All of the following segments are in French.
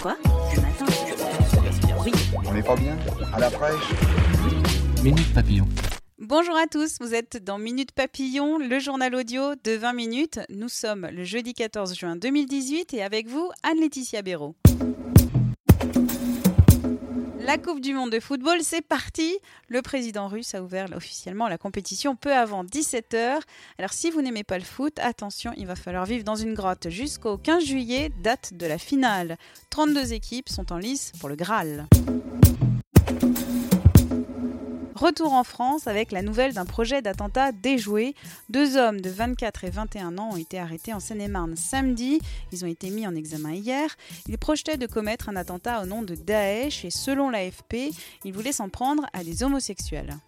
Quoi Le matin Oui. On n'est pas bien À la fraîche Minute Papillon. Bonjour à tous, vous êtes dans Minute Papillon, le journal audio de 20 minutes. Nous sommes le jeudi 14 juin 2018 et avec vous, Anne-Laetitia Béraud. La Coupe du Monde de football, c'est parti Le président russe a ouvert officiellement la compétition peu avant 17h. Alors si vous n'aimez pas le foot, attention, il va falloir vivre dans une grotte jusqu'au 15 juillet, date de la finale. 32 équipes sont en lice pour le Graal. Retour en France avec la nouvelle d'un projet d'attentat déjoué. Deux hommes de 24 et 21 ans ont été arrêtés en Seine-et-Marne samedi. Ils ont été mis en examen hier. Ils projetaient de commettre un attentat au nom de Daesh et selon l'AFP, ils voulaient s'en prendre à des homosexuels.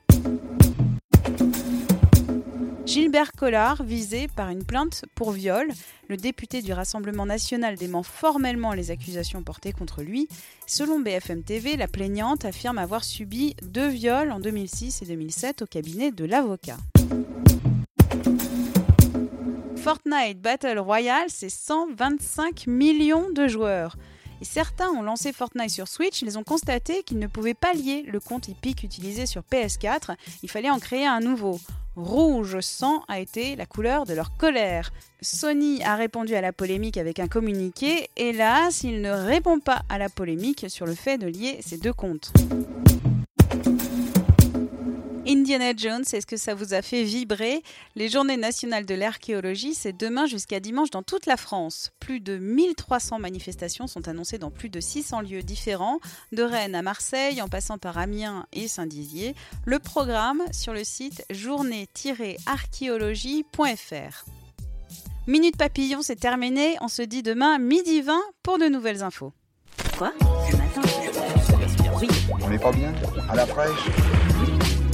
Gilbert Collard, visé par une plainte pour viol. Le député du Rassemblement national dément formellement les accusations portées contre lui. Selon BFM TV, la plaignante affirme avoir subi deux viols en 2006 et 2007 au cabinet de l'avocat. Fortnite Battle Royale, c'est 125 millions de joueurs. Et certains ont lancé Fortnite sur Switch, ils ont constaté qu'ils ne pouvaient pas lier le compte Epic utilisé sur PS4, il fallait en créer un nouveau. Rouge sang a été la couleur de leur colère. Sony a répondu à la polémique avec un communiqué. Hélas, il ne répond pas à la polémique sur le fait de lier ces deux comptes. Indiana Jones, est-ce que ça vous a fait vibrer? Les journées nationales de l'archéologie, c'est demain jusqu'à dimanche dans toute la France. Plus de 1300 manifestations sont annoncées dans plus de 600 lieux différents, de Rennes à Marseille, en passant par Amiens et Saint-Dizier. Le programme sur le site journée-archéologie.fr. Minute Papillon, c'est terminé. On se dit demain midi 20 pour de nouvelles infos. Quoi? Le matin? Oui. On n'est pas bien? À la fraîche